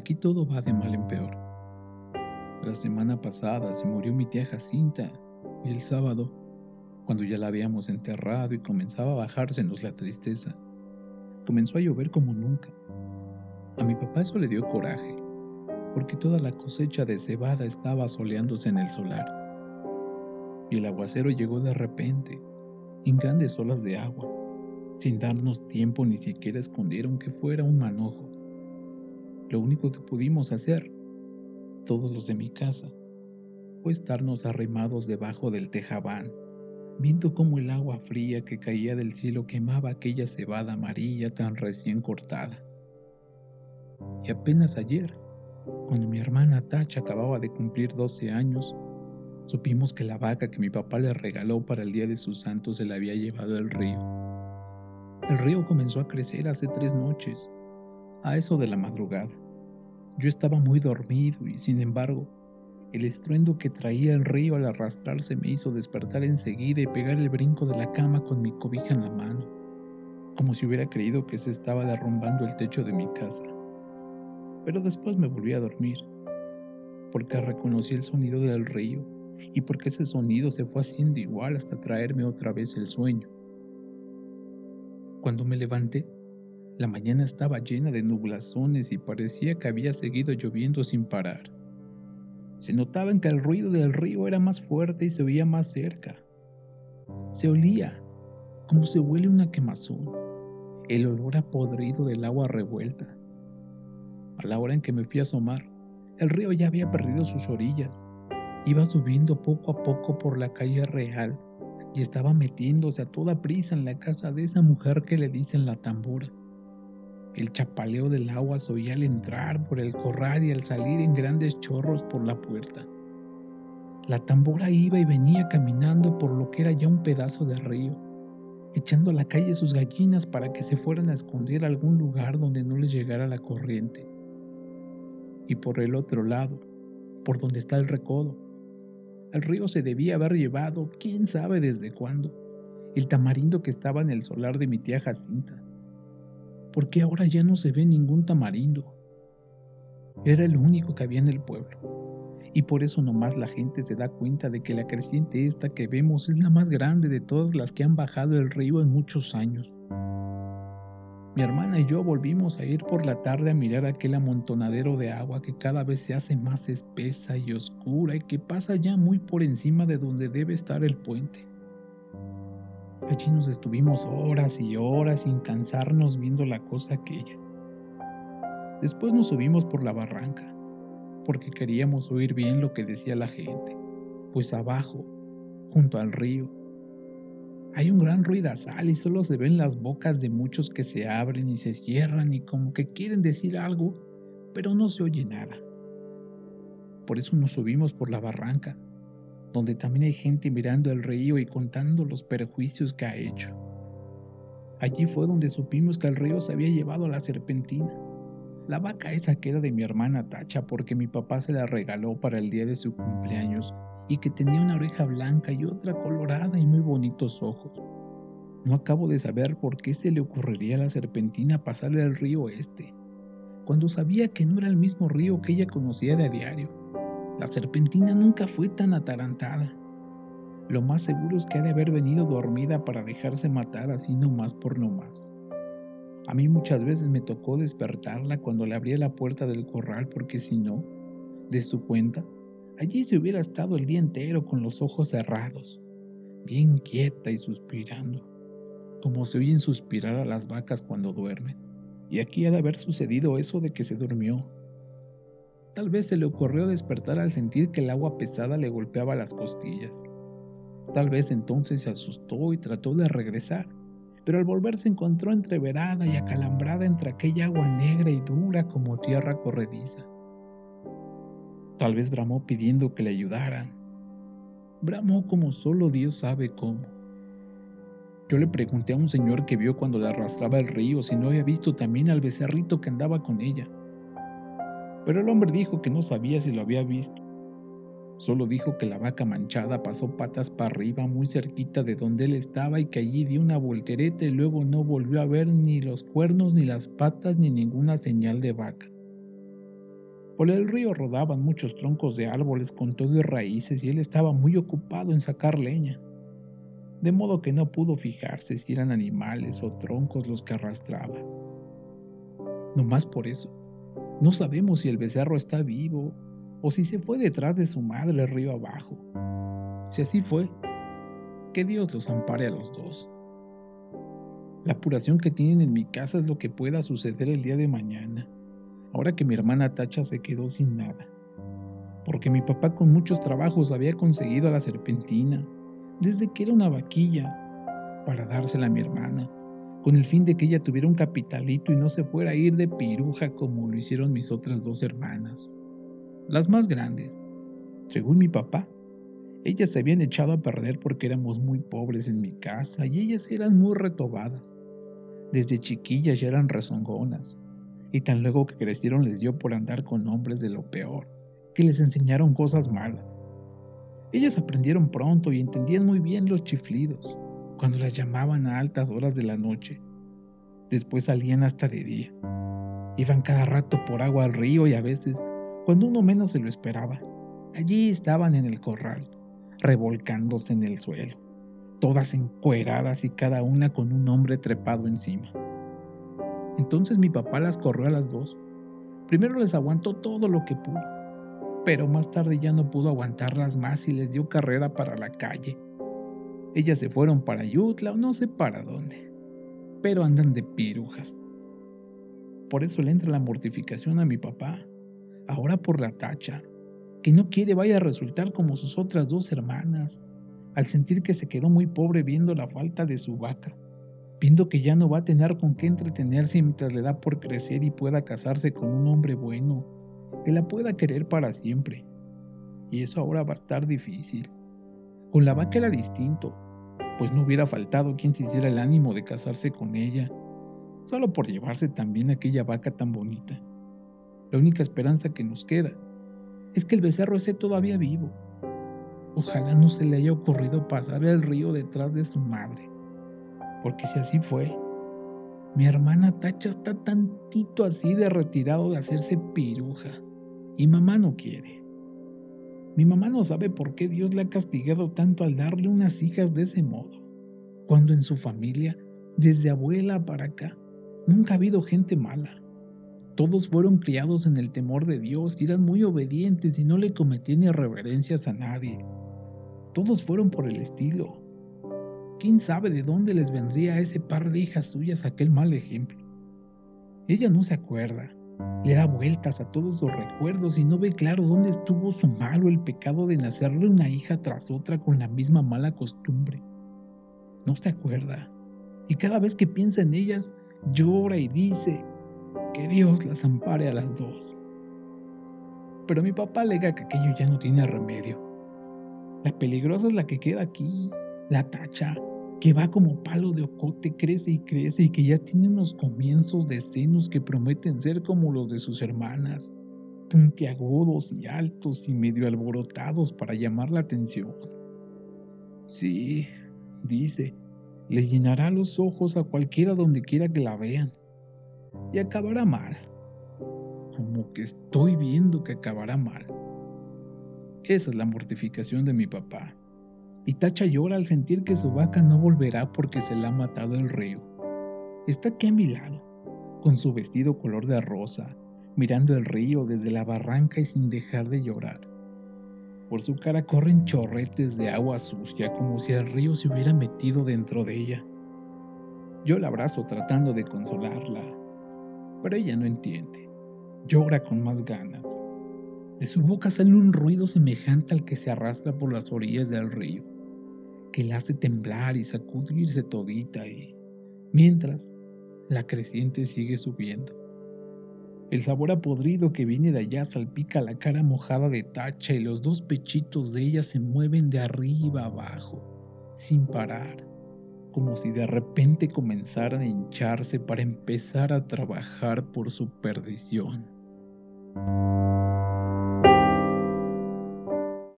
Aquí todo va de mal en peor. La semana pasada se murió mi tía Jacinta y el sábado, cuando ya la habíamos enterrado y comenzaba a bajársenos la tristeza, comenzó a llover como nunca. A mi papá eso le dio coraje, porque toda la cosecha de cebada estaba soleándose en el solar. Y el aguacero llegó de repente, en grandes olas de agua, sin darnos tiempo ni siquiera esconder aunque fuera un manojo. Lo único que pudimos hacer, todos los de mi casa, fue estarnos arrimados debajo del tejabán, viendo cómo el agua fría que caía del cielo quemaba aquella cebada amarilla tan recién cortada. Y apenas ayer, cuando mi hermana Tacha acababa de cumplir 12 años, supimos que la vaca que mi papá le regaló para el día de su santo se la había llevado al río. El río comenzó a crecer hace tres noches a eso de la madrugada. Yo estaba muy dormido y, sin embargo, el estruendo que traía el río al arrastrarse me hizo despertar enseguida y pegar el brinco de la cama con mi cobija en la mano, como si hubiera creído que se estaba derrumbando el techo de mi casa. Pero después me volví a dormir, porque reconocí el sonido del río y porque ese sonido se fue haciendo igual hasta traerme otra vez el sueño. Cuando me levanté, la mañana estaba llena de nublazones y parecía que había seguido lloviendo sin parar. Se notaba en que el ruido del río era más fuerte y se oía más cerca. Se olía como se huele una quemazón, el olor a podrido del agua revuelta. A la hora en que me fui a asomar, el río ya había perdido sus orillas. Iba subiendo poco a poco por la calle real y estaba metiéndose a toda prisa en la casa de esa mujer que le dicen la tambora. El chapaleo del agua se oía al entrar por el corral y al salir en grandes chorros por la puerta. La tambora iba y venía caminando por lo que era ya un pedazo de río, echando a la calle sus gallinas para que se fueran a esconder a algún lugar donde no les llegara la corriente. Y por el otro lado, por donde está el recodo, el río se debía haber llevado, quién sabe desde cuándo, el tamarindo que estaba en el solar de mi tía Jacinta porque ahora ya no se ve ningún tamarindo. Era el único que había en el pueblo, y por eso nomás la gente se da cuenta de que la creciente esta que vemos es la más grande de todas las que han bajado el río en muchos años. Mi hermana y yo volvimos a ir por la tarde a mirar aquel amontonadero de agua que cada vez se hace más espesa y oscura y que pasa ya muy por encima de donde debe estar el puente. Allí nos estuvimos horas y horas sin cansarnos viendo la cosa aquella. Después nos subimos por la barranca, porque queríamos oír bien lo que decía la gente, pues abajo, junto al río, hay un gran ruidazal y solo se ven las bocas de muchos que se abren y se cierran y como que quieren decir algo, pero no se oye nada. Por eso nos subimos por la barranca, donde también hay gente mirando el río y contando los perjuicios que ha hecho. Allí fue donde supimos que el río se había llevado a la serpentina. La vaca esa que era de mi hermana Tacha porque mi papá se la regaló para el día de su cumpleaños y que tenía una oreja blanca y otra colorada y muy bonitos ojos. No acabo de saber por qué se le ocurriría a la serpentina pasarle al río este, cuando sabía que no era el mismo río que ella conocía de a diario. La serpentina nunca fue tan atarantada. Lo más seguro es que ha de haber venido dormida para dejarse matar así nomás por nomás. A mí muchas veces me tocó despertarla cuando le abría la puerta del corral porque si no, de su cuenta, allí se hubiera estado el día entero con los ojos cerrados, bien quieta y suspirando, como se oyen suspirar a las vacas cuando duermen. Y aquí ha de haber sucedido eso de que se durmió Tal vez se le ocurrió despertar al sentir que el agua pesada le golpeaba las costillas. Tal vez entonces se asustó y trató de regresar, pero al volver se encontró entreverada y acalambrada entre aquella agua negra y dura como tierra corrediza. Tal vez bramó pidiendo que le ayudaran. Bramó como solo Dios sabe cómo. Yo le pregunté a un señor que vio cuando le arrastraba el río si no había visto también al becerrito que andaba con ella pero el hombre dijo que no sabía si lo había visto. Solo dijo que la vaca manchada pasó patas para arriba muy cerquita de donde él estaba y que allí dio una voltereta y luego no volvió a ver ni los cuernos, ni las patas, ni ninguna señal de vaca. Por el río rodaban muchos troncos de árboles con todo y raíces y él estaba muy ocupado en sacar leña, de modo que no pudo fijarse si eran animales o troncos los que arrastraba. No más por eso, no sabemos si el becerro está vivo o si se fue detrás de su madre río abajo. Si así fue, que Dios los ampare a los dos. La apuración que tienen en mi casa es lo que pueda suceder el día de mañana, ahora que mi hermana Tacha se quedó sin nada. Porque mi papá con muchos trabajos había conseguido a la serpentina, desde que era una vaquilla, para dársela a mi hermana, con el fin de que ella tuviera un capitalito y no se fuera a ir de piruja como lo hicieron mis otras dos hermanas las más grandes. Según mi papá, ellas se habían echado a perder porque éramos muy pobres en mi casa y ellas eran muy retobadas. Desde chiquillas ya eran rezongonas, y tan luego que crecieron les dio por andar con hombres de lo peor, que les enseñaron cosas malas. Ellas aprendieron pronto y entendían muy bien los chiflidos, cuando las llamaban a altas horas de la noche. Después salían hasta de día. Iban cada rato por agua al río y a veces cuando uno menos se lo esperaba. Allí estaban en el corral, revolcándose en el suelo, todas encueradas y cada una con un hombre trepado encima. Entonces mi papá las corrió a las dos. Primero les aguantó todo lo que pudo, pero más tarde ya no pudo aguantarlas más y les dio carrera para la calle. Ellas se fueron para Yutla o no sé para dónde, pero andan de pirujas. Por eso le entra la mortificación a mi papá ahora por la tacha, que no quiere vaya a resultar como sus otras dos hermanas, al sentir que se quedó muy pobre viendo la falta de su vaca, viendo que ya no va a tener con qué entretenerse mientras le da por crecer y pueda casarse con un hombre bueno, que la pueda querer para siempre. Y eso ahora va a estar difícil. Con la vaca era distinto, pues no hubiera faltado quien se hiciera el ánimo de casarse con ella, solo por llevarse también aquella vaca tan bonita. La única esperanza que nos queda es que el becerro esté todavía vivo. Ojalá no se le haya ocurrido pasar el río detrás de su madre, porque si así fue, mi hermana Tacha está tantito así de retirado de hacerse piruja, y mamá no quiere. Mi mamá no sabe por qué Dios le ha castigado tanto al darle unas hijas de ese modo, cuando en su familia, desde abuela para acá, nunca ha habido gente mala. Todos fueron criados en el temor de Dios y eran muy obedientes y no le cometían irreverencias a nadie. Todos fueron por el estilo. ¿Quién sabe de dónde les vendría a ese par de hijas suyas aquel mal ejemplo? Ella no se acuerda, le da vueltas a todos sus recuerdos y no ve claro dónde estuvo su malo el pecado de nacerle una hija tras otra con la misma mala costumbre. No se acuerda, y cada vez que piensa en ellas, llora y dice, que Dios las ampare a las dos. Pero mi papá alega que aquello ya no tiene remedio. La peligrosa es la que queda aquí, la tacha, que va como palo de ocote, crece y crece y que ya tiene unos comienzos de senos que prometen ser como los de sus hermanas, puntiagudos y altos y medio alborotados para llamar la atención. Sí, dice, le llenará los ojos a cualquiera donde quiera que la vean y acabará mal. Como que estoy viendo que acabará mal. Esa es la mortificación de mi papá. Y Tacha llora al sentir que su vaca no volverá porque se la ha matado el río. Está aquí a mi lado, con su vestido color de rosa, mirando el río desde la barranca y sin dejar de llorar. Por su cara corren chorretes de agua sucia como si el río se hubiera metido dentro de ella. Yo la abrazo tratando de consolarla, pero ella no entiende. Llora con más ganas. De su boca sale un ruido semejante al que se arrastra por las orillas del río, que la hace temblar y sacudirse todita y, mientras, la creciente sigue subiendo. El sabor a podrido que viene de allá salpica la cara mojada de tacha y los dos pechitos de ella se mueven de arriba abajo, sin parar como si de repente comenzaran a hincharse para empezar a trabajar por su perdición.